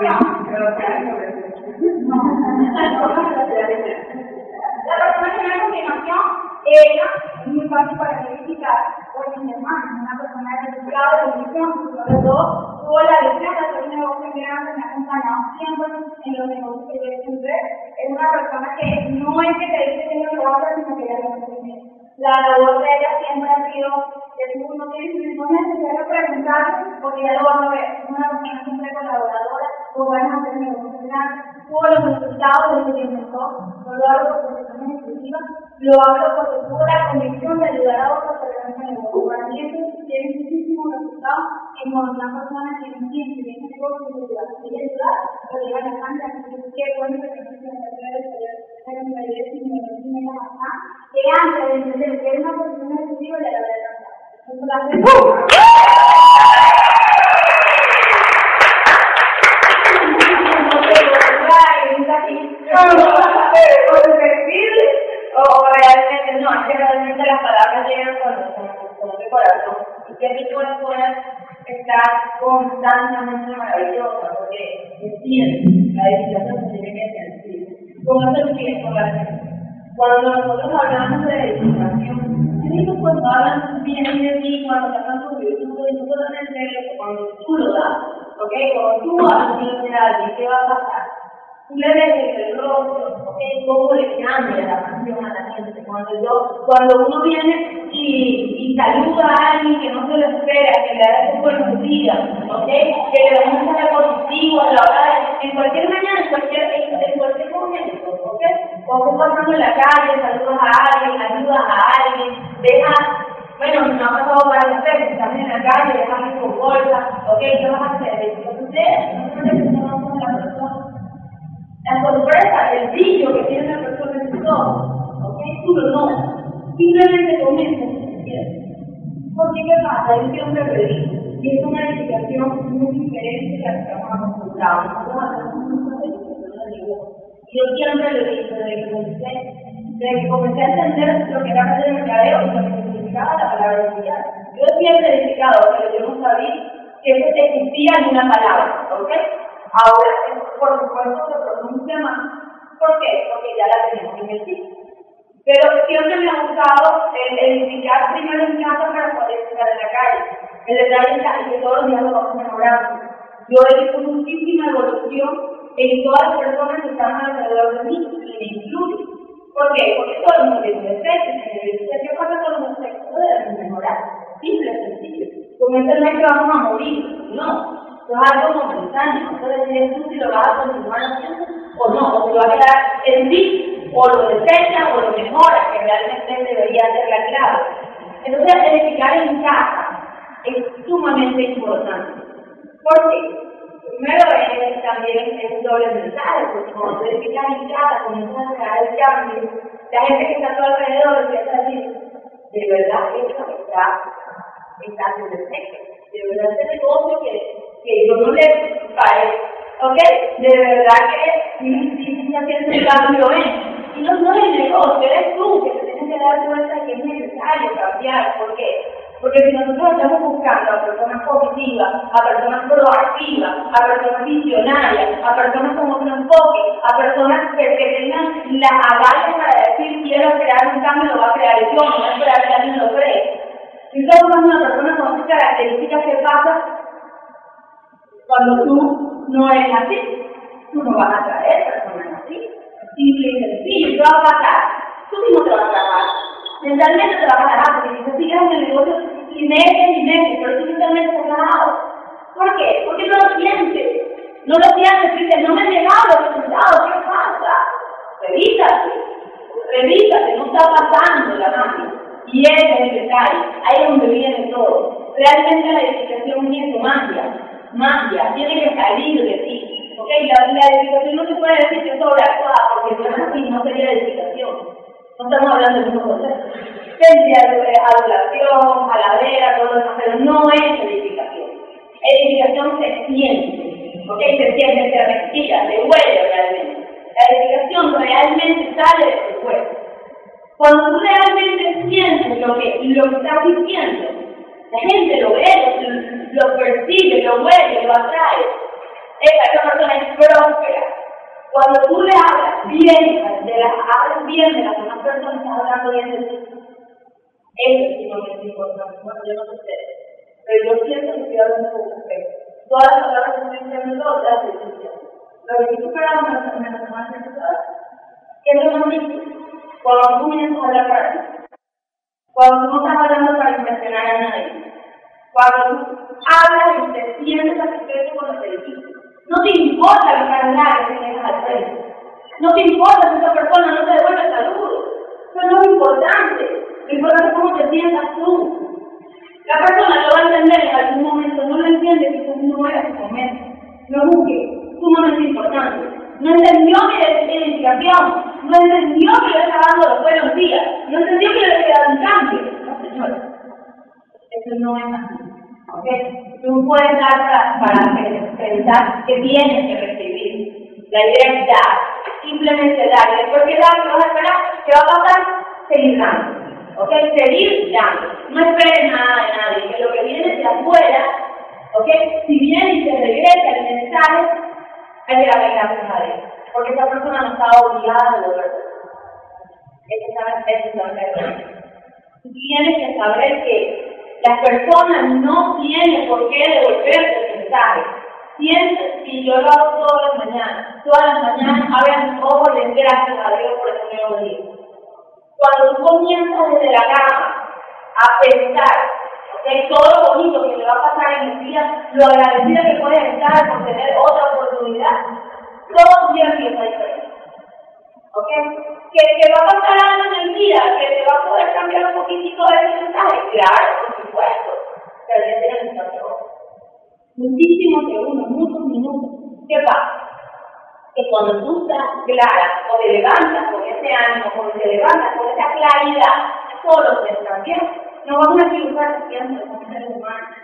La persona que continuación, es muy fácil para verificar, oye, mi hermana, una persona dedicada de condición, sobre todo, tuvo la visión de hacer un negocio grande, me ha acompañado siempre en los negocios que yo siempre, es una persona que no es que te dice que no lo hacer, sino que ya lo hace La labor de ella siempre ha sido que tú no tienes no es necesario preguntar, porque ya lo vas a ver, es una persona siempre colaboradora, van a hacer negocios grandes, todos los resultados de que inventó, no lo hago por cuestiones exclusivas, lo hago porque tuvo la convicción de ayudar a otros a tener ese negocio. Para mí eso tiene muchísimos resultados en cuando una persona tiene un y tiene negocio y ayudar, y ayudar, lo llevan a cambio, así que qué bueno que tengas que hacer el taller de la universidad y que antes de entender que es una posición exclusiva le la verdad. Eso la o el perfil o, realmente no, es que realmente las palabras llegan con el corazón y que mi corazón está constantemente maravillosa porque entiende la edificación que tiene que sentir. Con eso con la Cuando nosotros hablamos de edificación, ellos cuando hablan bien de ti, cuando te hablan tu virtud, tú puedes entender cuando tú lo das, ¿ok? Cuando tú hablas de alguien, ¿qué va a pasar? Tú le ves el rostro, cómo le cambia la pasión a la gente. Cuando, yo, cuando uno viene y, y saluda a alguien que no se lo espera, que le da ese buenos días, ¿okay? que le da un mensaje positivo a la hora de, en cualquier mañana, en cualquier, en cualquier momento, ¿ok? Cuando pasando en la calle, saludas a alguien, ayudas a alguien, dejas bueno, no ha pasado varias veces, en la calle, dejas con bolsa, ok, ¿qué vas a hacer? Entonces, no la sorpresa, el brillo que tiene la persona en su ¿ok? Tú no. Simplemente comienza Porque ¿qué pasa? Yo siempre lo digo, y es una edificación muy diferente a la que edificaciones de negocio. Yo siempre lo digo, desde que comencé, desde que comencé a entender lo que era el mercadeo y lo que significaba la palabra edificar. Yo siempre he edificado, pero yo no sabía que existía en una palabra, ¿ok? Ahora, por supuesto, se pronuncia más. ¿Por qué? Porque ya la tenemos en el sitio. Pero siempre me ha gustado el edificar primero en casa para poder edificar en la calle. El detalle es que todos los días lo vamos mejorando. Yo he visto muchísima evolución en todas las personas que están alrededor de mí, y me incluyo. ¿Por qué? Porque todo el mundo tiene defectos. ¿Qué pasa con los defectos? Debemos mejorar. Simple, sencillo. Con este mes vamos a morir. No es algo momentáneo. Entonces, decides tú si lo vas a continuar haciendo o no, o si vas a quedar en ti, o lo desechas o lo mejoras, que realmente debería ser la clave. Entonces, edificar en casa es sumamente importante. ¿Por qué? Primero es también es doble mensaje, porque cuando tú edificas en casa, comienzas a crear el cambio, la gente que está a tu alrededor empieza a decir, de verdad esto está, defecto, de verdad este negocio que que yo no le parezco. ¿Ok? De verdad que sí, sí, sí, haciendo un cambio en. Y no, no es el negocio, eres tú que te tienes que dar cuenta que es necesario cambiar. ¿Por qué? Porque si nosotros estamos buscando a personas positivas, a personas proactivas, a personas visionarias, a personas con otro enfoque, a personas que, que tengan las avales para decir quiero crear un cambio, lo va a crear yo, no voy a esperar que alguien lo cree. Si somos una persona con estas características, ¿qué pasa? Cuando tú no eres así, tú no vas a traer personas así. Simple y sencillo. ¿Qué va a pasar? Tú mismo te vas a trabajar. Mentalmente te vas a trabajar, porque si sigues en el negocio y meses y meses, pero tú mentalmente estás trabajado. ¿Por qué? Porque no lo sientes. No lo sientes, dices, no me he llegado los resultados, ¿qué pasa? Revísate, revísate, no está pasando la máquina. Y es detalle, ahí es donde viene todo. Realmente la edificación es magia. magia, tiene que salir de ti. ¿Ok? La, la edificación no se puede decir que es sobreactuada, porque si es así, no sería edificación. No estamos hablando del mismo concepto. Tendría adulación, calavera, todo eso, pero no es edificación. Edificación se siente, ¿ok? Se siente, se respira, se huele realmente. La edificación realmente sale de tu cuerpo. Cuando tú realmente sientes lo que, lo que estás diciendo, la gente lo ve, lo, lo percibe, lo huele, lo atrae. Esa, persona es próspera. Cuando tú le hablas bien, de las, hablas bien de las demás personas, estás hablando bien de ti. Eso es sumamente importante. Bueno, yo no sé ustedes, pero yo siento que estoy hablando con ustedes. Todas las palabras que estoy diciendo, todas las estoy diciendo. Lo que estoy esperando es una semana ¿Qué es lo más difícil? Cuando tú comienzas a hablar para ti. Cuando tú no estás hablando para impresionar a nadie. Cuando tú hablas y te sientes satisfecho con lo que dijiste. No te importa la calidad que tienes al frente. No te importa si esa persona no te devuelve el saludo. Eso no es importante. Lo importante es cómo te sientas tú. La persona lo va a entender en algún momento, no lo entiende si no era su momento. No busque, sumamente importante. No entendió mi identificación, no entendió que le estaba dando los buenos días, no entendió que le había dado un cambio. No, señora, eso no es así. ¿ok? Tú puedes dar para, pensar que tienes que recibir. La idea es dar, simplemente dar. Después que dar, ¿qué vas a esperar? ¿Qué va a pasar? Seguir dando. ¿Ok? Seguir dando. No esperes nada de nadie, que lo que viene de afuera, ¿ok? Si viene y te regresa el mensaje, hay que darle gracias a Dios. Porque esa persona no está obligada a devolverse. Esa es la Tú tienes que saber que las personas no tienen por qué devolverte mensaje. Sientes, y yo lo hago todas las mañanas, todas las mañanas abran mis ojos y gracias a Dios por este nuevo día. Cuando tú comienzas desde la cama a pensar en todo lo bonito que te va a pasar en el día, lo agradecida que puedes estar por tener otra oportunidad, todo día empieza diferente. ¿Ok? ¿Que te va a pasar algo en el día, que te va a poder cambiar un poquitito de mensaje, claro, por supuesto, pero ya tienes que Muchísimos segundos, muchos minutos. ¿Qué pasa? Que cuando tú estás clara o te levantas con ese ánimo, o te levantas con esa claridad, solo se cambia. No vamos a equivocar siempre como seres humanos.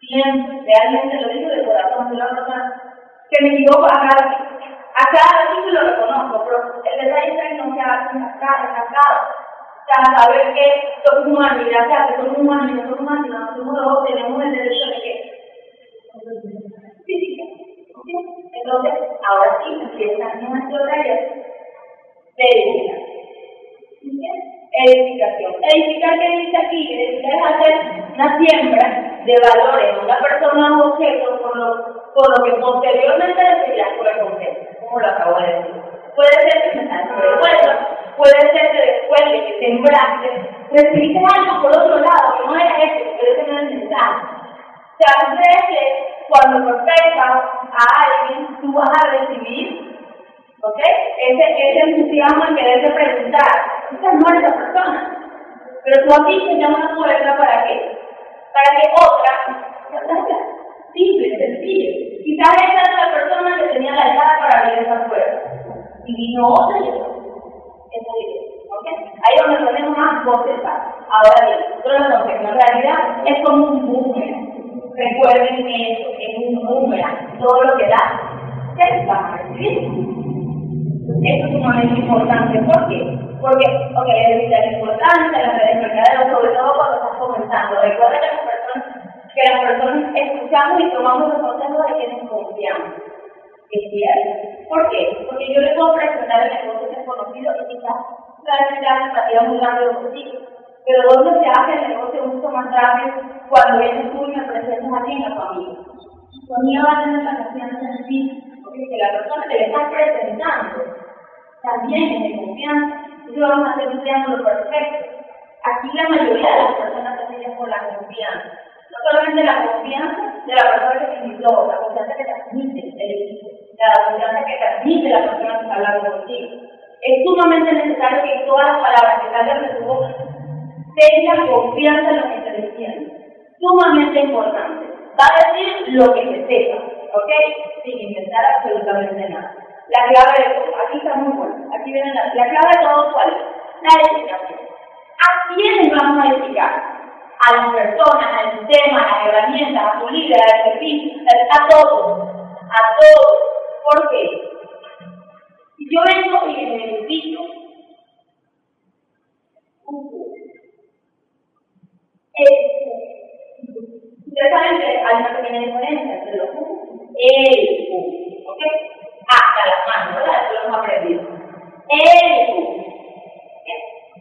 Siempre, realmente lo digo de corazón, de la persona que me equivoco a cada a cada ratito lo reconozco, pero el detalle es que no se haga estancado. O sea, saber que somos humanos y gracias a que somos humanos y no somos máquinas, nosotros dos tenemos el derecho de que. Entonces, ahora sí, empieza nuestro taller de edificación. Edificación. Edificar, ¿qué dice aquí? Edificar es hacer una siembra de valores, una persona un objeto por lo, por lo que posteriormente decidirá su recompensa como lo acabo de decir. Puede ser que salga de puede ser que después de que sembraste, recibiste algo por otro lado, que no era ese, pero ese no es el mensaje. O sea, veces cuando prosperas a alguien, tú vas a recibir, ¿ok? Ese, ese entusiasmo en quererte preguntar, esa no es la persona. Pero tú aquí llamas una puerta para qué? Para que otra, simple, sencillo, Quizás esa era la persona que tenía la llave para abrir esa puerta. Y vino otra y esa ¿Okay? Ahí es donde ponemos más voces. Ahora bien, otro no en realidad es como un boomerang. Recuerden eso, es un boomerang. Todo lo que da, se va a recibir. Esto es sumamente importante. ¿Por qué? Porque, ok, la importancia las redes mercaderos, sobre todo cuando estás comenzando. Recuerda que las personas que las personas escuchamos y tomamos los consejos de quienes confiamos. Es cierto. ¿Por qué? Porque yo le puedo presentar el negocio desconocido y quizás realmente la empatía muy rápido contigo. Pero ¿dónde se hace el negocio mucho más rápido cuando vienes tú y me presentas a ti en la familia? Conmigo va a tener la confianza en ti, porque si la persona que le está presentando también es de confianza, entonces vamos a hacer un triángulo perfecto. Aquí la mayoría de las personas se por la confianza no solamente la confianza de la persona que te invitó, la confianza que transmite el equipo, la confianza que transmite la persona que está hablando contigo. Es sumamente necesario que todas las palabras que salgan de tu boca tengan confianza en lo que te diciendo. Sumamente importante. va a decir lo que se sepa, ¿ok? Sin inventar absolutamente nada. La clave de todo, aquí está muy bueno, aquí viene la, la clave de todo, ¿cuál es? La edificación. ¿A quiénes vamos a edificar? A las personas, al sistema, a las herramientas, a su líder, al servicio, a todos, a todos. ¿Por qué? Si yo vengo y me edifico, Ustedes saben que hay una pequeña diferencia entre los el ¿ok? Hasta las manos, ¿verdad? Eso lo hemos aprendido. U.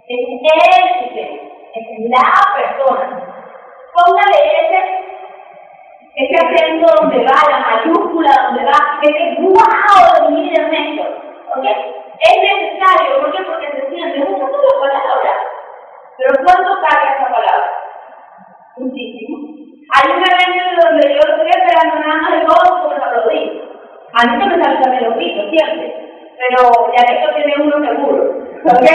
Es sistema, es la persona. Póngale ese, ese acento donde va, la mayúscula donde va, ese wow de mi ¿ok? Es necesario, ¿por qué? Porque se siente una sola palabra. Pero ¿cuánto carga esa palabra? Muchísimo. Hay un evento donde yo estoy esperando nada más de todos por aplaudir. A mí no me sale también los gritos siempre, pero ya esto tiene uno seguro. ¿Ok?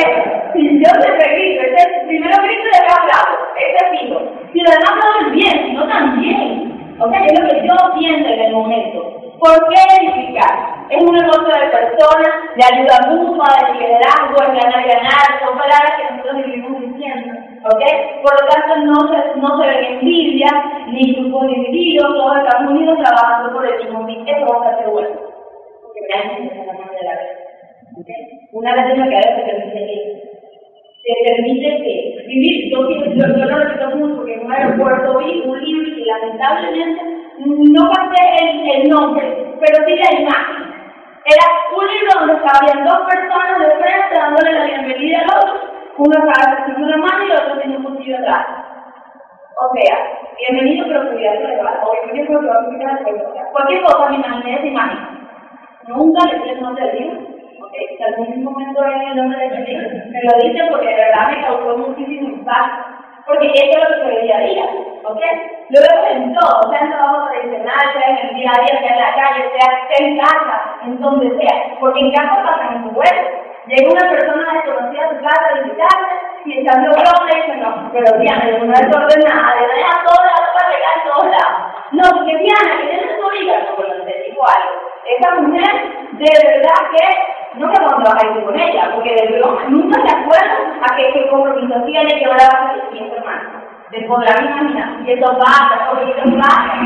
Si yo te grito, ese es el primero grito de cada lado, ese es fijo. Si lo demás no es bien, si no también. ¿Ok? Es lo que yo siento en el momento. ¿Por qué edificar? Es un negocio de personas, de ayuda mutua, de liderazgo, de ganar, ganar, son palabras que nosotros vivimos diciendo, ¿ok? Por lo tanto, no se, no se ven envidia, ni grupos divididos, todos estamos unidos trabajando por el mismo fin. Eso va a ser bueno, porque realmente es la mano de la vida, ¿ok? Una vez en la cabeza te permite que te permite que vivir, yo, lo repito mucho, porque en un aeropuerto vi un libro y lamentablemente no pasé el, el nombre, pero sí la imagen. Era un libro donde estaban dos personas de frente dándole la bienvenida al otro. Uno estaba haciendo la mano y el otro tenía un cuchillo atrás. O sea, bienvenido pero cuidado legal. O cualquier cosa que Cualquier cosa me imaginé esa imagen. Nunca le el nombre del libro. Ok, si algún momento en el nombre del libro, me lo dice porque de verdad me causó muchísimo impacto. Porque eso es lo que se día a día. ¿Ok? Luego en todo, sea en trabajo tradicional, sea en el día a día, sea en la calle, sea, en casa, en donde sea, porque en casa pasan en tu web. Llega una persona desconocida a tu casa a visitarse y echando broma y dice, no, pero Diana, yo no desordenada, le deja todo lado para llegar a todos lados. No, porque Diana, que tiene su hija, no, digo algo. Esa mujer, de verdad que no vas a ir con ella, porque de broma nunca se acuerda a qué, compromiso tiene que ahora va a ser mi hermano de podrán imaginar, y esto pasa, porque esto pasa.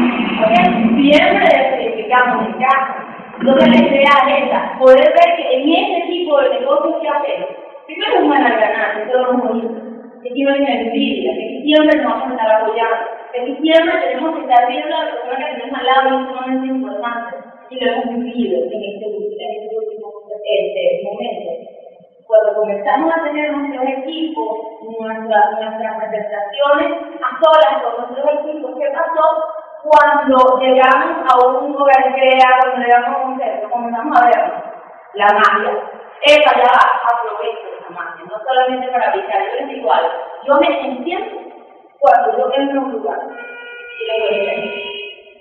Siempre explicamos en casa. Entonces la idea es poder ver que en este tipo de negocios que hacemos, primero es una ganancia, eso es lo bonito, que no hay envidia, que siempre nos vamos a estar apoyando, que siempre tenemos que estar viendo a la persona que tenemos al lado y es sumamente importante, y lo hemos vivido en este, en este último este, momento. Cuando comenzamos a tener nuestros equipos, nuestras, nuestras presentaciones a solas con nuestros equipos, ¿qué pasó? Cuando llegamos a un lugar creado, cuando llegamos a un centro, comenzamos a ver la magia. Esa ya aprovecho esa magia, no solamente para avisar, yo les digo algo, yo me entiendo cuando yo entro a un lugar y le digo,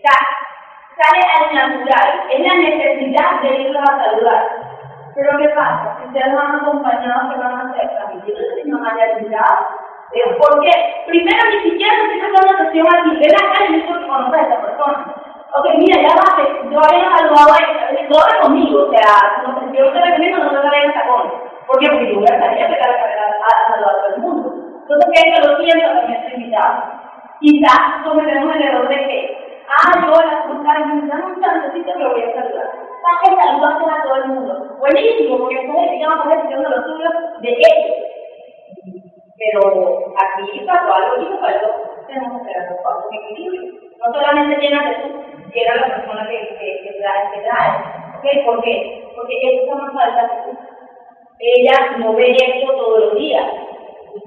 sale al natural, es la necesidad de irlos a saludar pero ¿qué pasa? Si ustedes van acompañados, ¿qué van a hacer? Transmitiendo el mismo materialidad. Porque primero ni siquiera tiene una sesión aquí, ven acá y dice que conoces a esa persona. Ok, mira, ya va, yo había saludado a ella, todo es conmigo, o sea, no sé, yo ustedes conmigo no se vayan tacones. ¿Por qué? Porque yo voy a salir a pegar a saludar a todo el mundo. Entonces, que que lo siento, también estoy invitado. Quizás cometemos el error de que, ah, yo la junta, me dan un chancecito que voy a saludar pajes saludaste a todo el mundo. Buenísimo, porque ustedes digamos a veces los suyos de ellos. Pero aquí pasó algo y faltó. Tenemos que hacer las cosas en equilibrio. No solamente llenas de tú, llena la persona que, que, que trae, que trae. ¿Ok? ¿Por qué? Porque está más falta tú. Ella no ve esto todos los días.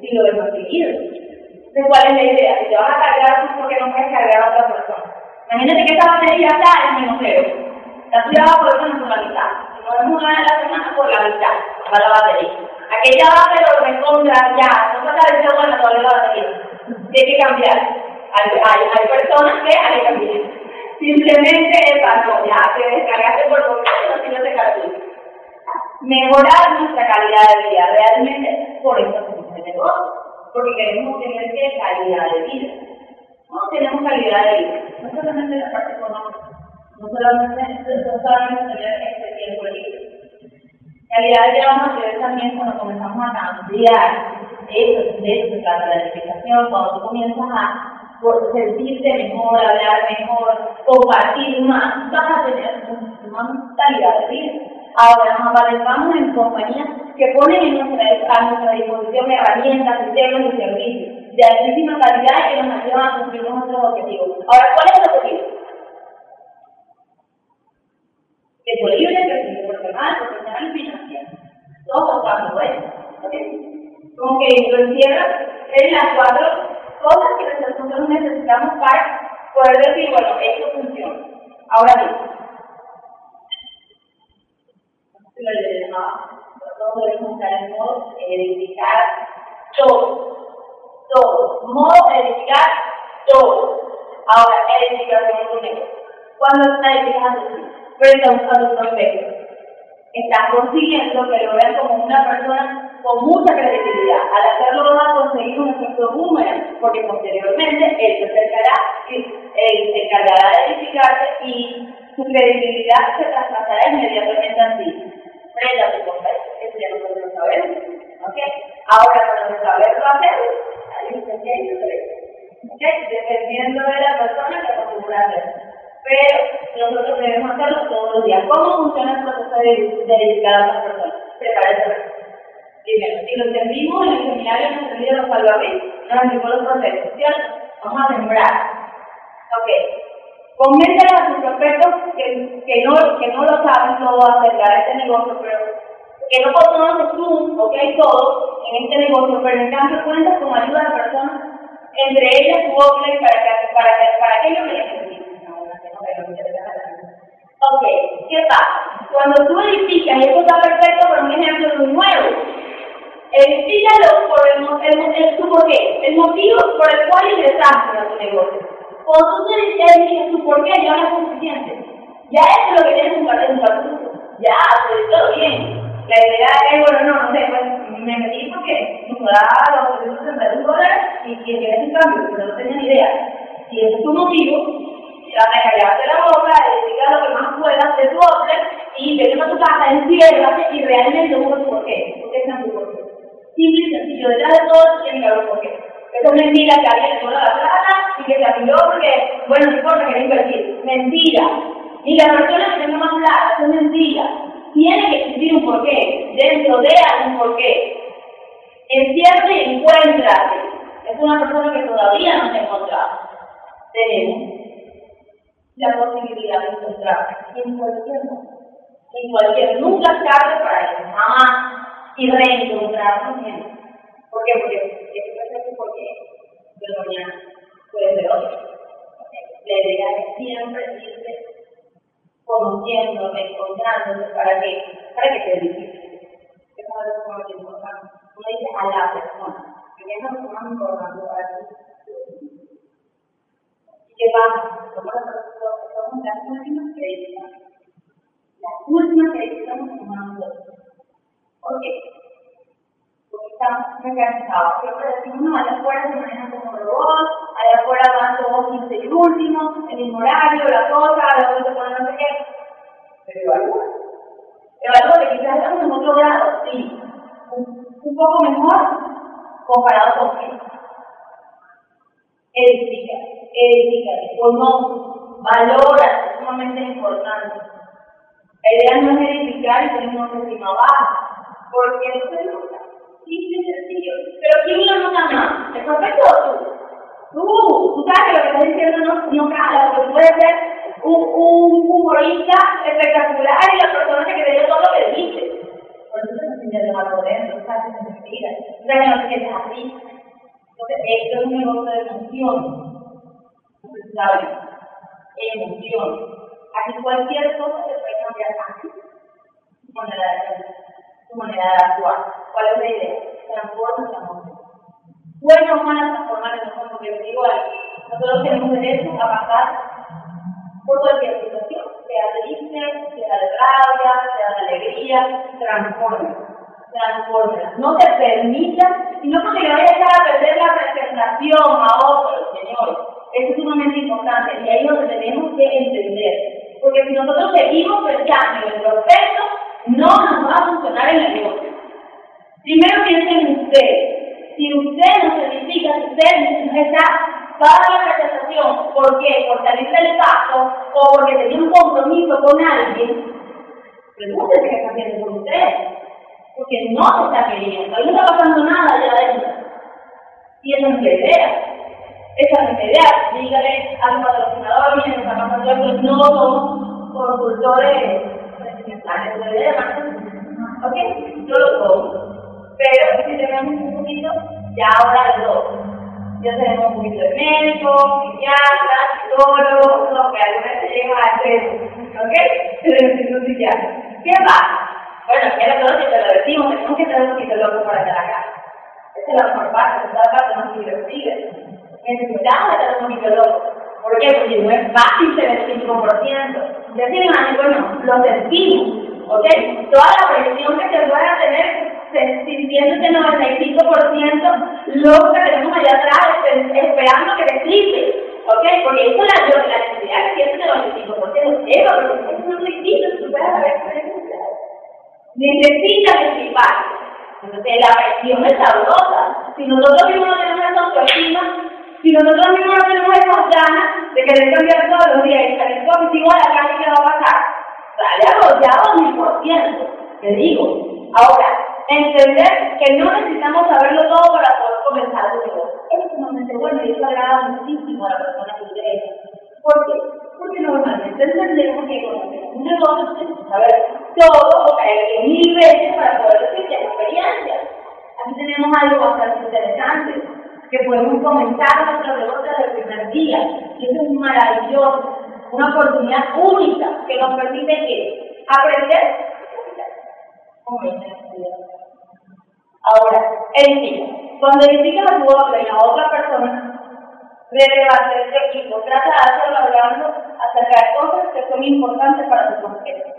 Sí lo ves más seguido. Entonces, ¿cuál es la idea? Si te vas a cargar tú, ¿por qué no puedes cargar a otra persona? Imagínate que esa batería está en cero. La ciudad va por eso por la mitad. Si no es una de la semana, por la mitad va la batería. Aquella va pero recontra ya, no pasa de ser buena todavía la batería. Tiene que cambiar. Hay, hay, hay personas que hay que cambiar. Simplemente para ya te descargaste por completo, no tienes de Mejorar nuestra calidad de vida, realmente por eso hacemos este negocio, porque queremos tener calidad de vida. No tenemos calidad de vida, no solamente la parte económica, no solamente, no solamente tener este tiempo libre. Calidad de vida vamos a tener también cuando comenzamos a cambiar. Eso, de eso se trata la edificación, cuando tú comienzas a sentirte mejor, hablar mejor, compartir más, vas a tener más calidad de vida. Ahora nos en compañías que ponen en nuestra, a nuestra disposición herramientas, sistemas y servicios de altísima calidad que nos ayudan a cumplir nuestros objetivos. Ahora, ¿cuál es el objetivo? Que tu libre crecimiento personal, profesional y financiero. Todos los cuatro, ¿ves? Como que lo encierra en las cuatro cosas que nosotros necesitamos para poder decir, bueno, esto funciona. Ahora bien, lo le nosotros debemos estar en modo edificar todo, todo, modo edificar todo. Ahora, edificación es un negocio. ¿Cuándo está edificando frente a un, prospecto? Estás consiguiendo que lo vean como una persona con mucha credibilidad. Al hacerlo vas a conseguir un efecto boomerang, porque posteriormente él se acercará él se encargará de edificarte y su credibilidad se traspasará inmediatamente a ti frente a tu contexto. Eso ya nosotros lo sabemos. ¿Ok? Ahora, cuando saberlo hacer, hay un ¿Ok? Dependiendo de la persona que acostumbra a. Pero nosotros debemos hacerlo todos los días. ¿Cómo funciona el proceso de, dedicar a otras personas? Prepárese. Primero, si lo entendimos en el seminario, nos entendimos los salvavidas, nos entendimos los procesos, ¿cierto? Vamos a sembrar. Ok, Convéncele a sus prospectos que, que, no, que no lo saben todo acerca de este negocio, pero que no conocen tú, ok, todo en este negocio, pero en cambio cuentas con ayuda de personas, entre ellas tu Oakley, para que, para que, para aquello que necesitan. Ok, ¿qué pasa? Cuando tú edificas, y esto está perfecto por un ejemplo de un nuevo, edifícalo por el, el, el, el, el motivo por el cual ingresaste a tu negocio. Cuando tú te dices tu por qué, ya no es suficiente. Ya eso es lo que tienes un partido. Ya, pues todo bien. La idea es, bueno, no, no sé, pues me metí porque me daba los 361 dólares y que tienes un cambio, pero no tenía ni idea. Si ese es tu motivo, trata de callarte la boca, dedica lo que más puedas de tu orden y vete a tu casa, enciérrate y realmente busca tu por qué. ¿Por qué es tu por qué? Simple y sencillo, detrás de todo tiene que haber un por qué. Eso es mentira que alguien le la plata y que se afilió porque, bueno, no importa, quería invertir. Mentira. Y la persona que tenga más plata, eso es mentira. Tiene que existir un porqué, dentro de algún porqué. Encierte y encuéntrate. Es una persona que todavía no se encontrado. Tenemos la posibilidad de encontrarse en cualquier momento. En cualquier, nunca tarde para eso, jamás. Y reencontrarnos en ¿Por qué? Porque este proceso porque de mañana puede ser otro. La idea es siempre irse conociendo, encontrándose para que, para que te difícil. Eso es algo muy importante. Uno dice a la persona, que es lo más importante para ti. ¿Y qué pasa? Somos las últimas que editamos. Las últimas que editamos humanos. ¿Por qué? estamos mecanizados. Siempre decimos, no, allá afuera se manejan como robots, allá afuera van todos 15 y último, el mismo horario, la cosa, la cosa con no sé qué. Pero evalúa. Evalúa que quizás estamos en otro grado, sí. Un, un poco mejor comparado con qué. Edifica, edifica, no, valora, es sumamente importante. La idea no es edificar y tener una autoestima baja, porque es nota simple y sencillo. Pero ¿quién lo nota más? ¿El profesor o tú? Tú, tú sabes que lo que estás diciendo no, no cala, porque puede ser un, un humorista espectacular y la persona que te dio todo lo que dice. Por eso te enseñas de mal poder, no sabes que mentira, o sea que no te sientes así. Entonces, esto es un negocio de emoción. ¿Sabes? Emoción. Aquí cualquier cosa se puede cambiar así. Manera de tu manera de actuar. ¿Cuál es la idea? Transforma esa emoción. Bueno o mala transformar emoción, porque les digo nosotros tenemos derecho a pasar por cualquier situación, sea triste, sea de rabia, sea de alegría, transforma, transforma. No te permitas, y no porque le vayas a echar a perder la presentación a otros, señor. Eso es sumamente importante y ahí es donde tenemos que entender. Porque si nosotros seguimos pensando en el proceso, no nos va a funcionar el negocio. Primero piensen en usted. Si usted no se identifica, si usted está para la rechazación, ¿por qué? Por salir del paso o porque tenía un compromiso con alguien, pregúntese qué está haciendo con usted. Porque no se está queriendo, ahí no está pasando nada allá adentro. Y esa es la idea. Esa es la idea. Dígale a su patrocinador, miren, está pasando no somos consultores ¿Ok? Yo lo soy. Pero si tenemos un poquito, ya ahora de dos. Ya tenemos un poquito de médico, psiquiatra, psicólogo, lo que alguna vez llega a hacer. ¿Ok? Tenemos un psiquiatra. ¿Qué pasa? Bueno, ya lo que te lo decimos, tenemos que tener un poquito loco para estar acá. Esa es la mejor parte, esa es la parte más divertida. Necesitamos estar un poquito loco. ¿Por qué? Porque no es fácil tener el 5%. Decir, bueno, lo sentimos, ¿ok? Toda la presión que se pueda tener sintiéndote 95% lo que tenemos allá atrás esperando que te ¿ok? Porque eso es la, la necesidad que sientes del 95%, pero porque no lo hiciste, tú puedes saber que necesitas disipar. Entonces la presión es sabrosa. Si nosotros mismos no tenemos esa autoestima, si nosotros mismos no tenemos esas ganas de querer cambiar todos los días y salir positivo a la calle, ¿qué va a pasar? Sale arrollado mil por ciento, te digo. Ahora, entender que no necesitamos saberlo todo para poder comenzar el negocio. Eso es sumamente bueno y eso agrada muchísimo a la persona que quiere ¿Por qué? Porque normalmente entendemos que conocemos un negocio tenemos saber todo o caer mil veces para poder decir que experiencia. Aquí tenemos algo bastante interesante, que podemos comenzar nuestro negocio desde el primer día. Y eso es maravilloso, una oportunidad única que nos permite que aprender Ahora, en fin, cuando edificas a tu otra y a otra persona, relevar este equipo, trata de hacerlo hablando acerca de cosas que son importantes para tu prospecto.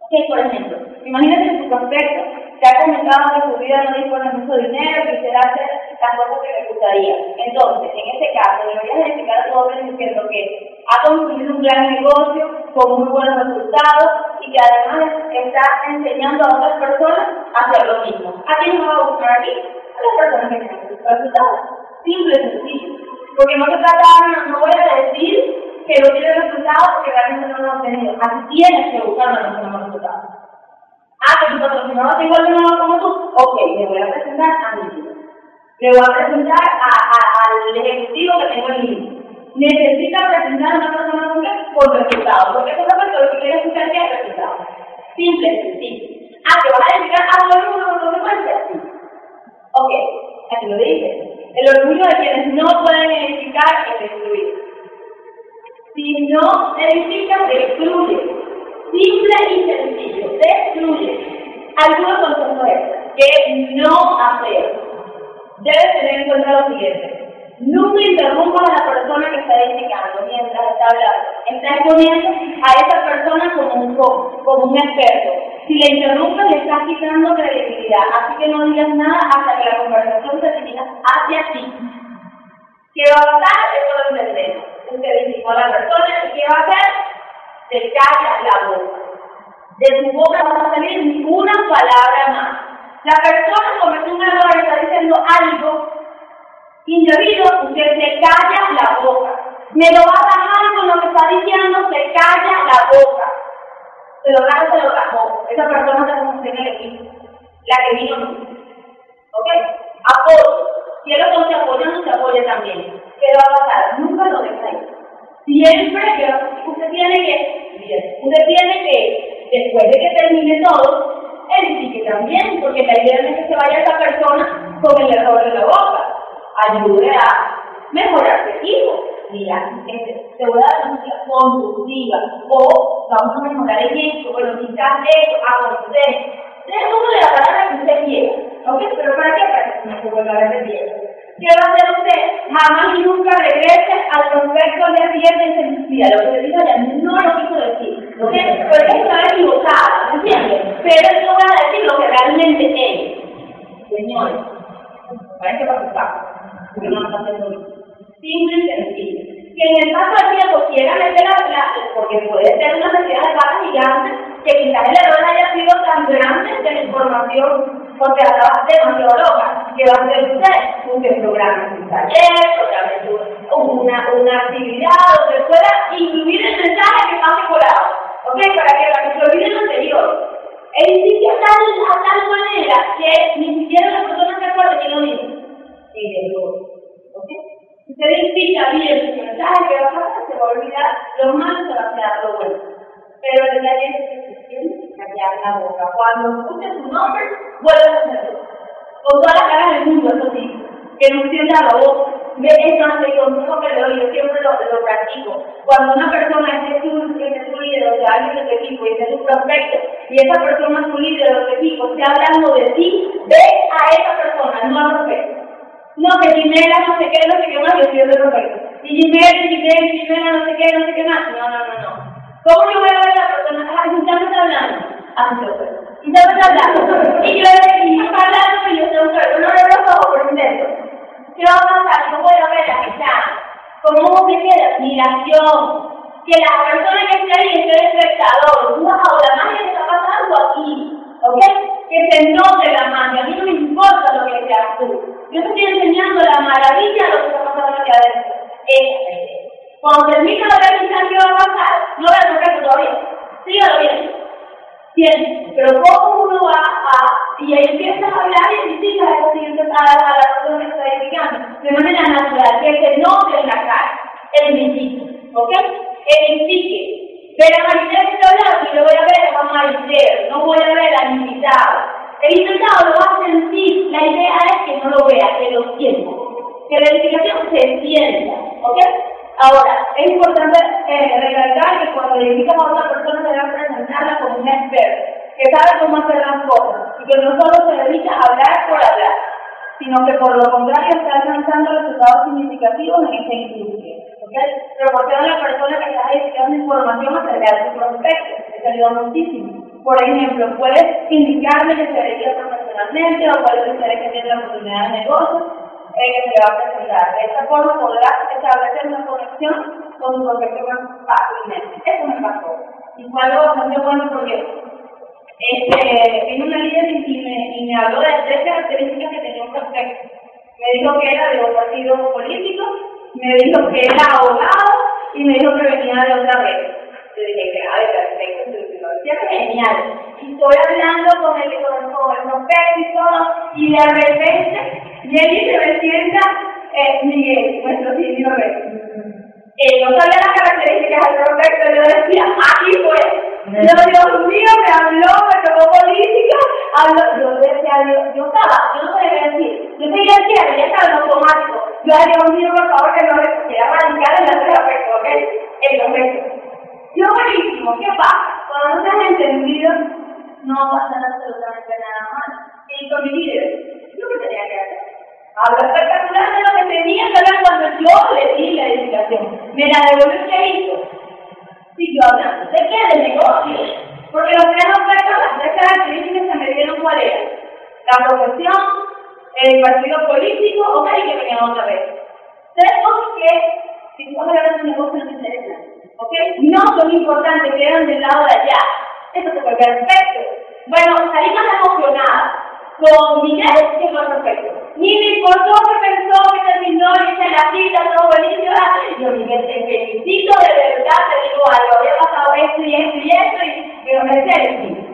Ok, por ejemplo, imagínate que tu prospecto te ha comentado que su vida no dispone mucho dinero, quisiera hacer las cosas que le gustaría. Entonces, en este caso, deberías dedicar a todo diciendo que ha construido un gran negocio con muy buenos resultados y que además está enseñando a otras personas a hacer lo mismo. ¿A quién nos va a buscar aquí? A las personas que tienen resultados. Simple y sencillo. Porque no se trata, no voy a decir que no tiene resultados porque realmente no lo han tenido. Así tienes que buscar los resultados. Ah, que tu patrocinador de nuevo como tú. Ok, le voy a presentar a mi hijo. Le voy a presentar al ejecutivo que tengo en mi Necesita presentar a una persona con resultados. Porque esa persona lo que quiere escuchar es resultados. Simple, sencillo. Ah, que vas a dedicar a el mundo con consecuencias. Sí. Ok, aquí lo dice. El orgullo de quienes no pueden edificar es destruir. Si no edificas, destruye. No hacer. Debes tener en cuenta lo siguiente. Nunca interrumpas a la persona que está edificando mientras está hablando. Estás poniendo a esa persona como un, como un experto. Si le interrumpes, le estás quitando credibilidad. Así que no digas nada hasta que la conversación se dirija hacia ti. ¿Qué va a pasar? Eso lo entendemos. Usted edificó a la persona y ¿qué va a hacer? Se calla la boca. De su boca no va a salir ninguna palabra más. La persona comete un error está diciendo algo indebido, usted se calla la boca. Me lo va a bajar con lo que está diciendo, se calla la boca. Se lo baja, se lo bajó. Esa persona se funciona el equipo. La que vino no. ¿Ok? Apoyo. Si él no se apoya, no se apoya también. ¿Qué va a pasar? Nunca lo deja ahí. Siempre que usted tiene que, usted tiene que, después de que termine todo, edifique también, porque la idea no es que se vaya esa persona con el error en la boca ayude a mejorar su equipo. Mira, este, te voy a dar una conductiva o vamos a mejorar el esto, bueno, quizás esto, hago usted. Eso de la palabra que usted quiera, ¿ok? Pero ¿para qué? Para que se me vuelva a repetir. ¿Qué va a hacer usted? Jamás y nunca regrese al prospecto de se mira, lo que le digo ya no lo quiso decir, ¿ok? Porque está equivocada, ¿me entiendes? Pero no va a decir lo que realmente es. Señores, parece que a porque no lo está haciendo Simple y sencillo. que en el paso del tiempo quiera meter la, porque puede ser una necesidad de paga gigante, que quizás el error haya sido tan grande de la información, porque hablaba demasiado loca, que va a hacer usted un programa, un taller, una, una actividad donde pueda incluir el mensaje que está mejorado, ¿ok? Para que la que se olvide lo anterior. Sitio tal, a tal manera que ni siquiera la persona se acuerda que lo dice. Y de ¿ok? usted explica bien su mensaje que va a pasar, se va a olvidar lo malo se va a quedar lo bueno. Pero el es que se tiene que callar la boca. Cuando escuche su nombre, vuelve a hacerlo. Con todas las caras del mundo, eso sí. Que no sienta la voz. Ve, es más, el consejo que le doy, yo siempre lo, lo practico. Cuando una persona es su, es su líder, o sea, alguien de tu equipo, y es su prospecto, y esa persona es su líder de tu equipo, está hablando de ti, ve a esa persona, no al prospecto. No, que Jimena no sé qué, no sé qué más, yo soy de perfecto. Y Jimena, Jimena, Jimena, no sé qué, no sé qué más. No, no, no, no. ¿Cómo yo voy a ver a la persona? Ah, ya me está pues. Y está hablando. Y yo le digo, está hablando y yo tengo que no los ojos por dentro. ¿Qué va a pasar? Yo a ver a que está. ¿Cómo se queda? Admiración. Que la persona que está ahí es el espectador. Wow, la magia está pasando aquí. ¿Ok? Que se note la magia. A mí no me importa lo que seas tú. Yo te estoy enseñando la maravilla de lo que está pasando aquí adentro. Cuando termine la realización, ¿qué va a pasar? No voy a tocar todavía. Sígalo bien. Pero poco uno va a, y ahí empiezas a hablar y criticas a siguiente a la persona que está edificando, de manera natural, que se note en la cara, el brillito, ¿ok? El indique. Ver a que está hablando y lo voy a ver a Maricel, no voy a ver al invitado. El invitado lo va a sentir, la idea es que no lo vea, que lo sienta, que la edificación se sienta, ¿ok? Ahora, es importante eh, recalcar que cuando edificamos a otra persona se debe presentarla como un experto, que sabe cómo hacer las cosas, y que no solo se dedica a hablar por hablar, sino que por lo contrario está alcanzando resultados significativos en esta industria. ¿okay? Proporciona a la persona que está edificando información acerca de su prospecto, eso ayuda muchísimo. Por ejemplo, puedes indicarle que se dedica profesionalmente o puedes decirle que tiene la oportunidad de negocio eh, que se le va a presentar. De esta forma podrás establecer una conexión con tu prospecto más fácilmente. Eso me pasó. Y fue algo bastante bueno porque este, vino una líder y me, y me habló de tres características que tenía un prospecto. Me dijo que era de un partido político, me dijo que era abogado y me dijo que venía de otra vez. Yo dije, grave, perfecto, genial. Y estoy hablando con el, con, con el y todo, y de repente viene y se me sienta eh, Miguel, nuestro señor eh, no sabía las características del prospecto, yo decía, aquí fue. Yo, Dios mío, me habló, me tocó política, habló, yo decía, Dios, yo estaba, yo no sabía decir, yo seguía diciendo, ya estaba en automático. Yo, Dios mío, por favor, que no me quiera radical en la terapia, ¿ok? El prospecto. Yo buenísimo, ¿qué pasa? Cuando no te has entendido, no pasa absolutamente nada más. Y con mi líder, lo que tenía que hacer. Hablo espectacular de lo que tenía que hablar cuando yo le di la edificación. Me la devolvió que hizo. Siguió hablando. ¿De qué? Del negocio. Porque los tres ofertas, las tres características se me dieron cuál era. La profesión, el partido político, ok, que venía otra vez. Tenemos que, si tú hablas de un negocio, no te interesa. ¿Ok? No son importantes, quedan del lado de allá. Eso fue perfecto. Bueno, salí más emocionada. Con Miguel, que fue perfecto. Ni me importó que pensó que terminó y hice la cita, todo buenísimo. Yo, Miguel, te felicito, de verdad, te digo algo. Había pasado esto y esto y esto, y me sé,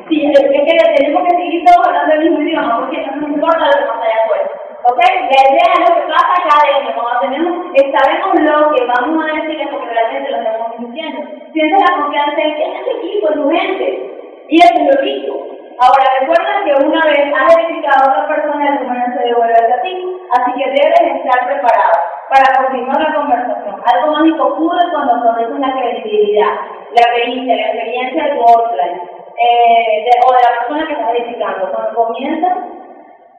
sí, es que tenemos que seguir todos hablando el mismo idioma, porque no nos importa lo que pasa allá afuera. ¿Ok? La idea es lo que pasa acá adentro, cuando tenemos, sabemos lo que vamos a decir, porque realmente lo estamos diciendo. Sientes la confianza en que es equipo, es tu gente. Y eso es lo rico. Ahora, recuerda que una vez has edificado a otra persona, el número se devuelve a ti, así que debes estar preparado para continuar la conversación. Algo mágico ocurre cuando conoces la credibilidad, la experiencia, la experiencia de tu offline, eh, o de la persona que estás edificando. Cuando comienzas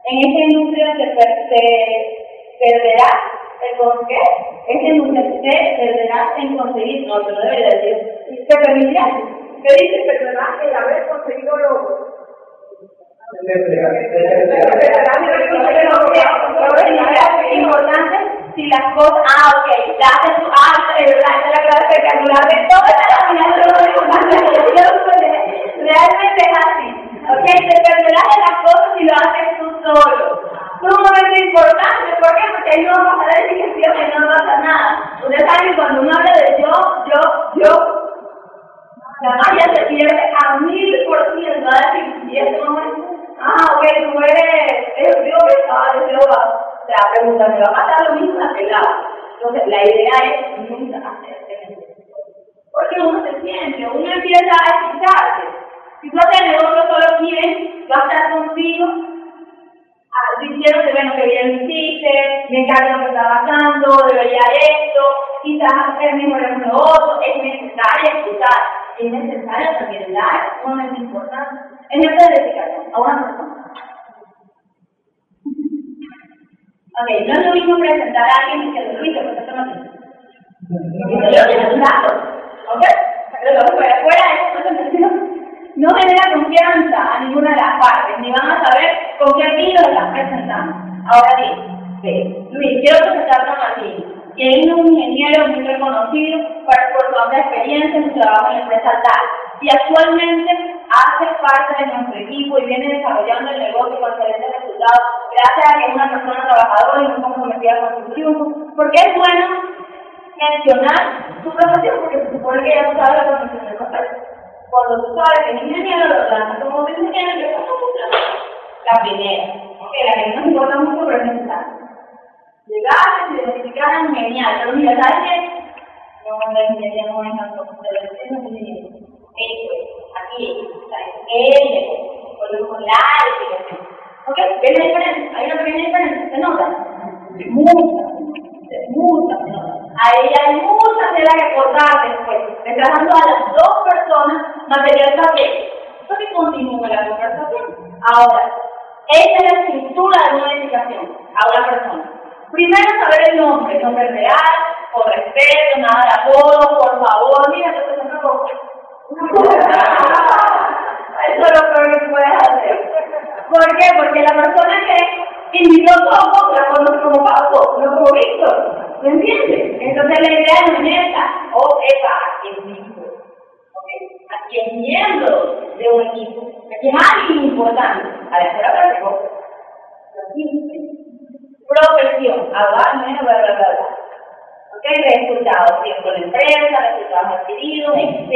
en esta industria se, perderá el por qué. Esta industria se perderá en conseguir, no, no debería decir, se permitirá, ¿qué dice? Perderá el haber conseguido. Es importante si las cosas, ah, ok, esa es la espectacular de realmente es así, ok, te perderás de las cosas si lo haces tú solo. Sumamente importante, ¿por qué? Porque ahí no vamos a dar indicación y no pasa nada. Ustedes saben que cuando uno habla de yo, yo, yo, la magia se pierde a mil por ciento, a y eso no es, ah, ok, tú eres, es Dios, ah, es Jehová. O sea, pregunta, ¿me va a matar lo mismo la pelada? Entonces, la idea es nunca hacerse Porque uno se siente, uno empieza a escucharse. Si tú haces negocio solo a estar contigo, ah, diciendo bueno, que bien lo hiciste, me encanta lo que está pasando, debería esto, quizás hacer mejor en lo otro, es necesario escuchar, es necesario también dar, es importante. En esta dedicación a una persona. Ok, no es lo mismo presentar a alguien diciendo, Luis, ¿por qué no un dato, ¿ok? Pero fuera, fuera de esa presentación no genera confianza a ninguna de las partes, ni van a saber con qué vino están presentando. Ahora bien, Luis, quiero presentar a Martín, que es un ingeniero muy reconocido por, su amplia experiencia en su trabajo en la empresa tal, y actualmente hace parte de nuestro equipo y viene desarrollando el negocio con excelentes resultados, gracias a que es una persona trabajadora y muy comprometida con su triunfo, porque es bueno mencionar su profesión, porque se supone que ya sabe la profesión del tú sabes que es ingeniero, lo lanzas como ingeniero? La primera, que la que no nos importa mucho, pero es necesaria. Llegaste, se identificaron, genial, pero mira, ¿sabes qué? No, la ingeniería no es tanto, pero es ingeniería. Esto es, aquí. Él, con la identificación. ¿Ok? ¿Ves la diferencia? Hay una pequeña diferencia, ¿se nota? Mucha, mucha, se nota. Ahí hay mucha tela que cortar después. Estás dando a las dos personas material también. Eso que continúe la conversación. Ahora, esta es la estructura de una edificación a una persona. Primero saber el nombre, nombre real, con respeto, nada de apodo, por favor, mira, esto es una. Eso es lo peor que puedes hacer. ¿Por qué? Porque la persona que invitó todo la conoce como Pablo, no como Víctor. ¿Me entiendes? Entonces la idea no es esa. O Eva, es hijo. Aquí es miembro de un equipo. Aquí es alguien importante. A la escuela para Profesión. Hablar, bla, bla, bla, bla. ¿Ok? Resultados. Tiempo de empresa, resultados adquiridos, etc.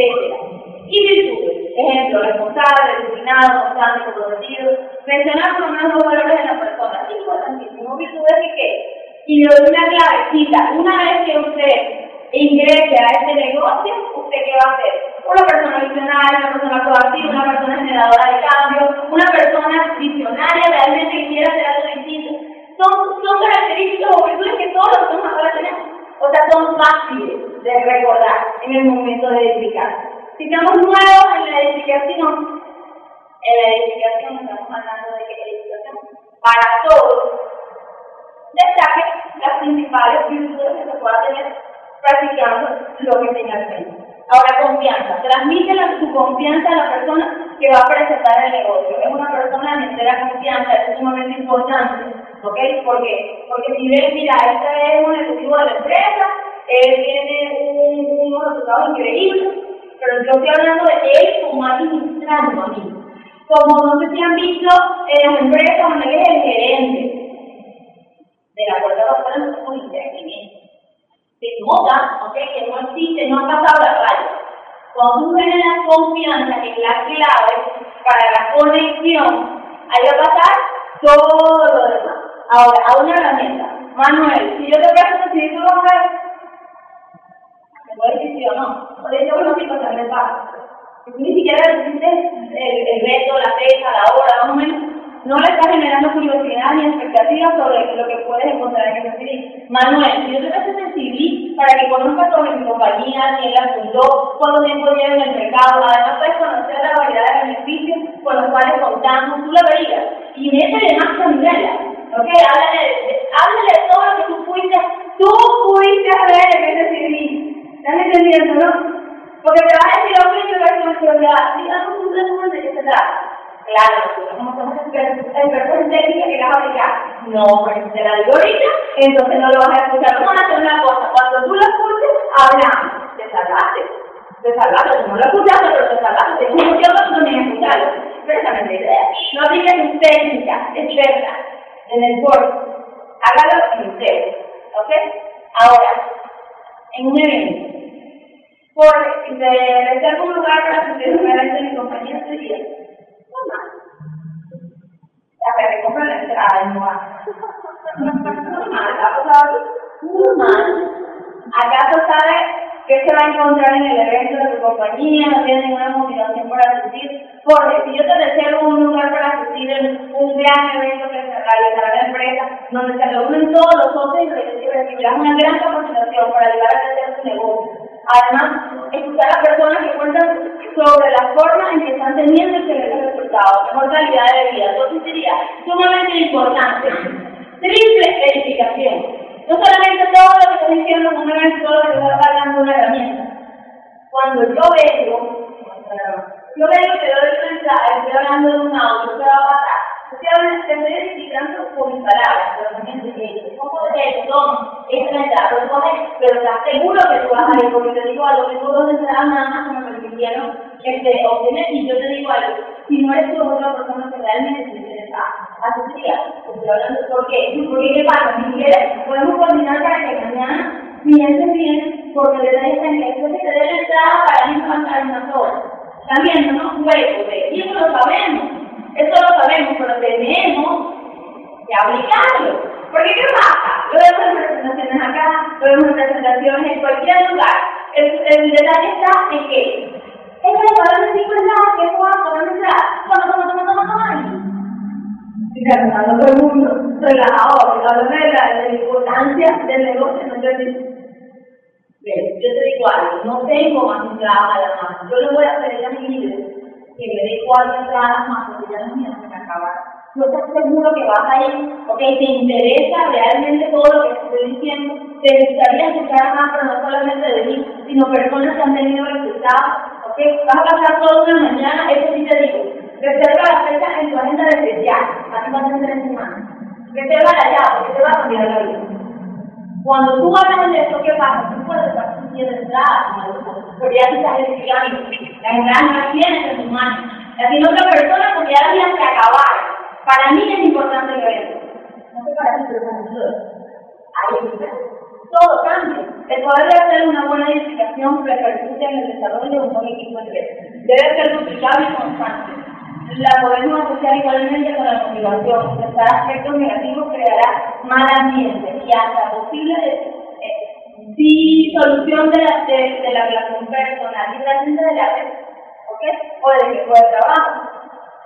Y virtudes, ejemplo, responsable, disciplinado, constante, comprometido. Mencionar por lo valores de la persona. Importantísimo. Virtudes que qué? Y le doy una clavecita. Una vez que usted ingrese a este negocio, ¿usted qué va a hacer? Una persona visionaria, una persona proactiva, una persona generadora de cambio, una persona visionaria realmente que quiere hacer algo distinto. Son, son características o virtudes que todos los personas ahora tenemos. O sea, son fáciles de recordar en el momento de edificar. Si estamos nuevos en la edificación, en la edificación estamos hablando de que edificación para todos destaque las principales virtudes que se pueda tener practicando lo que tenga que Ahora, confianza. Transmite la, su confianza a la persona que va a presentar el negocio. Es una persona de entera confianza, es sumamente importante. ¿Ok? ¿Por qué? Porque si ven, mira, este es un ejecutivo de la empresa, él tiene un, unos resultados increíbles, pero yo estoy hablando de él como administrando a mí. Como no sé si han visto en las empresas donde él es el gerente, de la puerta de los somos interactivos. Se nota, ¿ok? Que no existe, no ha pasado la raya. Cuando tú generas confianza, que es la clave para la conexión, ahí va a pasar todo lo demás. Ahora, a una herramienta. Manuel, si yo te pregunto si tú vas a ver, ¿me puedes decir sí o no? Por eso, bueno, sí, pues también pasa. Si tú ni siquiera dijiste el, el reto, la fecha, la hora, más o menos, no le está generando curiosidad ni expectativa sobre lo que puedes encontrar en ese CD. Manuel, si yo te presento el CD para que conozcas sobre mi compañía, quién la fundó, cuánto tiempo lleva en el mercado, además puedes conocer la variedad de beneficios con los cuales contamos, tú la verías. Y métele más candela, ¿ok? Háblale, háblale de todo lo que tú fuiste, tú fuiste a ver en ese CD. ¿Estás entendiendo, no? Porque te vas a decir, ok, yo voy a decir, ya, digamos un resumen de qué se. Claro, nosotros expertos en técnica que las aplicar, no, pero te la digo ahorita, entonces no lo vas a escuchar. Vamos a hacer una cosa, cuando tú la escuches, hablamos, te salvaste, te salvaste, tú no lo escuchaste, pero te salvaste, te mucha oportunidad de escucharlo. Precisamente la idea. No apliques tu técnica experta en el cuerpo, hágalo en ustedes, ¿ok? Ahora, en un evento, si te reservo un lugar para que ustedes me de mi compañía sería normal. La compra en. ¿Acaso sabe ¿Qué se va a encontrar en el evento de tu compañía? No tiene ninguna motivación para asistir. Porque si yo te deseo un lugar para asistir en un gran evento que se realizará la empresa, donde se reúnen todos los socios y recibirás una gran capacitación para ayudar a crecer tu negocio. Además, escuchar a las personas que cuentan sobre la forma en que están teniendo excelentes resultados, mejor calidad de vida. Entonces sería sumamente importante. Triple edificación no solamente todo lo que estoy diciendo como una todo lo que está dando una herramienta. Cuando yo veo, yo veo que doy cuenta, estoy hablando de un auto, que va a pasar. Estoy estoy explicando con mis palabras, pero también de que ¿cómo de eso? No, es verdad, pero, pero estás seguro que tú vas a ir, porque te digo algo, que no necesitas nada más como me permitieron este, obtener, y yo te digo algo, si no eres tú otra persona que realmente te interesa asociar, estoy hablando, ¿por qué? Porque ¿qué pasa? Si quieres, podemos coordinar para que mañana pienses bien, porque le dais en que esto te dé la entrada para ir a una sola. También no juegos, y eso lo sabemos, eso lo sabemos, pero tenemos que aplicarlo. Porque ¿qué pasa? Lo vemos en presentaciones acá, lo vemos en presentaciones en cualquier lugar. El, el detalle está en que es que para decir verdad, que es guapo, no verdad. Toma, toma, toma, toma, toma. Y claro, todo el mundo relajado, hablando de la, de importancia del negocio, no sé Bien, yo te digo algo, no tengo más entradas a la mano. Yo le voy a pedir a mi líder que me dé cuatro entradas más, porque ya no me van a acabar. No estás seguro que vas a ir, ok, te interesa realmente todo lo que estoy diciendo, te gustaría escuchar más, pero no solamente de mí, sino personas que han tenido resultados vas a pasar toda una mañana, eso sí te digo. Reserva la fecha en tu agenda desde ya, así vas a tres semanas. Reserva ya, porque te va a cambiar la vida. Cuando tú hablas de esto, ¿qué pasa? Tú puedes estar entrada, pero ya te estás explicando. La entrada no la tienes en tus manos. La tiene otra persona porque ya la vida se acabar. Para mí es importante el evento. No sé para ti, pero para nosotros. Ahí está todo cambia. El poder de hacer una buena edificación repercute en el desarrollo de un buen equipo de Debe ser duplicable y constante. La podemos asociar igualmente con la motivación. Prestar aspectos negativos creará mal ambiente y hasta posible disolución de la, de, la relación personal y realmente de la red, ¿ok? O del equipo de trabajo.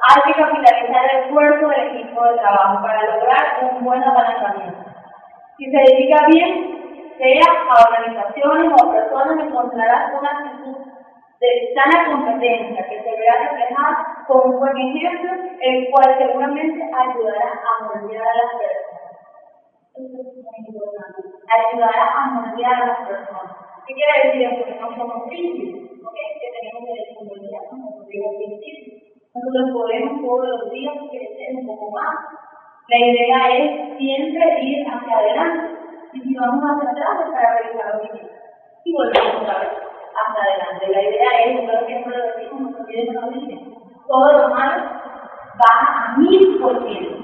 Hay que capitalizar el esfuerzo del equipo de trabajo para lograr un buen apalancamiento. Si se dedica bien, sea a organizaciones o personas encontrarás una actitud de sana competencia que se verá reflejada con un buen ejemplo, el cual seguramente ayudará a moldear a las personas. Eso es muy importante. Ayudará a moldear a las personas. ¿Qué quiere decir esto? Que no somos príncipes, que tenemos derecho a moldear como digo al. Nosotros podemos todos los días crecer un poco más. La idea es siempre ir hacia adelante y si vamos hacia atrás es para revisar lo que Y volvemos otra vez hacia adelante. La idea es, que siempre lo decimos, no se no dicen, todo lo malo baja a mil por ciento.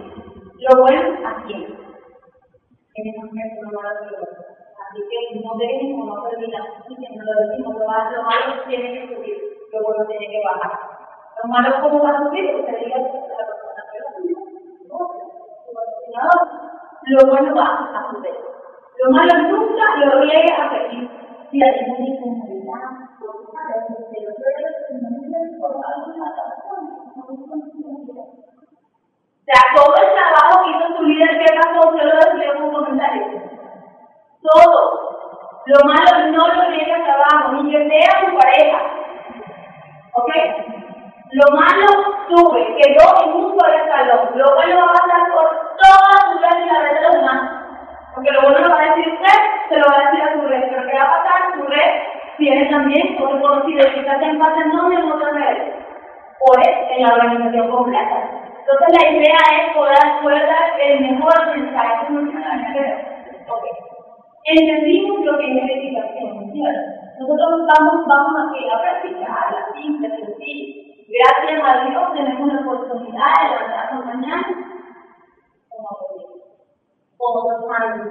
Lo bueno a cien. En ese momento lo malo es lo bueno. Así que no dejen como no termina, y que no lo decimos, lo malo, lo malo tiene que subir, lo bueno tiene que bajar. Lo malo, ¿cómo va a subir? Porque diga la persona que lo sube. Lo bueno va a subir. Lo malo nunca lo llegue a pedir. Si la tienes incomodidad, por saber, pero por alguna razón, o sea, todo el trabajo que hizo su líder, ¿qué pasó? Yo lo en un comentario. Todo. Lo malo no lo llegue a trabajo, ni que sea su pareja. ¿Ok? Lo malo sube, quedó en un solo escalón. Lo bueno va a pasar por toda su vida y la red de los demás. Porque lo bueno lo va a decir usted, se lo va a decir a su red. Pero ¿qué va a pasar? Su red tiene también otro conocido. Quizás se empate en donde en otra red. O pues en la organización completa. Entonces la idea es poder, poder dar el mejor mensaje emocional. Okay. Entendimos lo que es edificación, ¿cierto? Nosotros vamos, vamos a, a practicar la simple, sencilla. Gracias a Dios tenemos la oportunidad de levantarnos mañana como como dos años.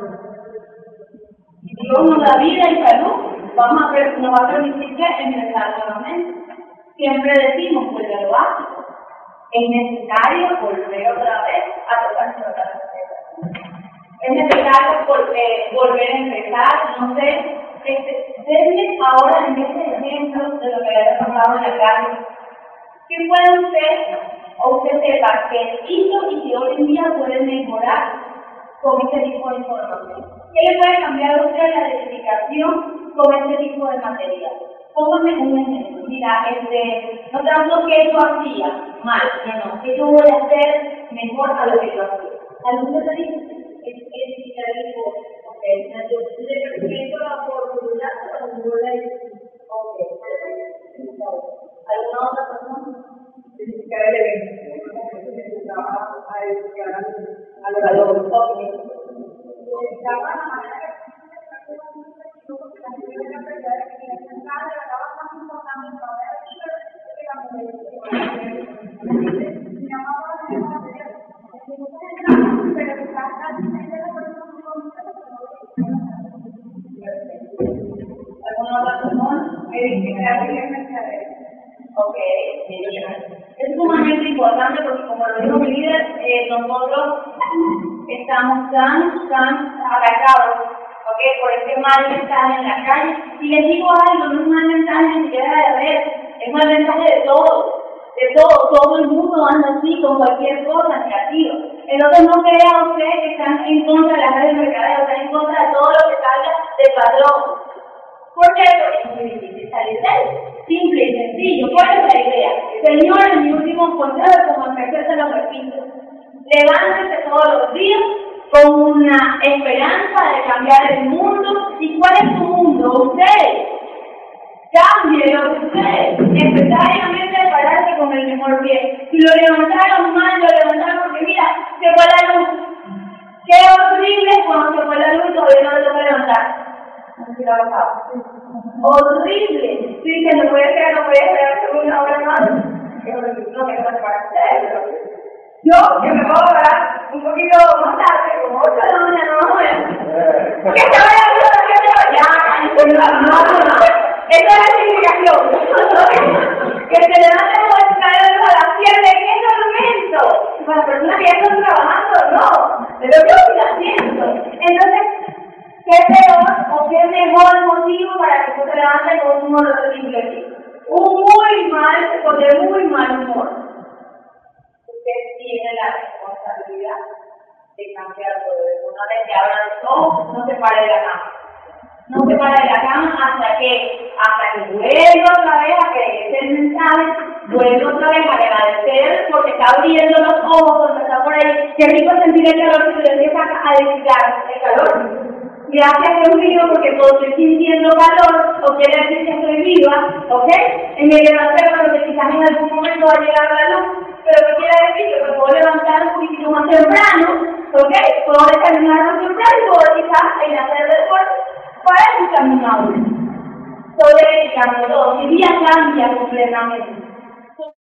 Si Dios nos da vida y salud, vamos a nos va a permitir que empezar nuevamente. Siempre decimos, pues lo básico, es necesario volver otra vez a tocar nuestra receta. Es necesario volver, volver a empezar, no sé, este, denme ahora en este ejemplo de lo que le ha pasado en la calle. ¿Qué puede usted o usted sepa que hizo y que hoy en día puede mejorar con este tipo de información? ¿Qué le puede cambiar a usted la identificación con este tipo de material? Póngame un ejemplo. Mira, este, no tanto que yo hacía mal, no, que yo voy a hacer mejor a lo que yo hacía. ¿Alguna te dice? Es, es, ok, entonces le presento la oportunidad, pero no la Ok, ¿alguna otra persona? Identificar el evento. A Ok, es sumamente importante porque como lo dijo mi líder, eh, nosotros estamos tan, tan atacados okay, por este mal mensaje en la calle. Y les digo algo, no es un mal mensaje ni siquiera de red, es un mal mensaje de todo, de todo, todo el mundo anda así con cualquier cosa negativa. Entonces no crea usted que están en contra de las redes de mercadeo, están en contra de todo lo que salga de patrón. Porque es muy difícil salir de él. Simple y sencillo. ¿Cuál es la idea? Señor, en mi último consejo, como empecé, se lo repito. Levántese todos los días con una esperanza de cambiar el mundo. ¿Y cuál es su mundo? Usted. Cámbielo usted. Necesariamente pararse con el mejor pie. Si lo levantaron mal, lo levantaron porque mira, se fue la luz. Qué horrible cuando se fue la luz todavía no lo puede levantar. Horrible. Sí, que no puede ser, no puede ser una hora más. No me para hacerlo. Yo, que me puedo parar un poquito más tarde, como 8 de la mañana, no voy a Que se vaya a que se vaya. No, no, no. Esa es la significación. que se levante como el a las 7, ¿qué es el momento? Para las personas que ya están trabajando, no. Pero yo estoy haciendo. Entonces, ¿Qué peor o qué mejor motivo para que tú te levantes con un humor de Un muy mal, con de muy mal humor. Usted tiene la responsabilidad de cambiar todo eso. Una vez que abra los ojos, no se pare de la cama. No se pare de la cama hasta que, hasta que vuelva otra vez a creer el mensaje, vuelva otra vez a agradecer porque está abriendo los ojos, porque está por ahí. Qué rico sentir el calor que se empieza a dedicar el calor. Gracias Dios mío porque todo estoy sintiendo calor, o quiere decir que estoy viva, ¿ok? En el levantar que quizás en algún momento va a llegar la luz, pero ¿qué quiere decir? Que me puedo levantar un poquito más temprano, ¿ok? Puedo desayunar más temprano y puedo quizás en hacer deporte para eso caminar. Estoy dedicando todo, mi vida cambia completamente.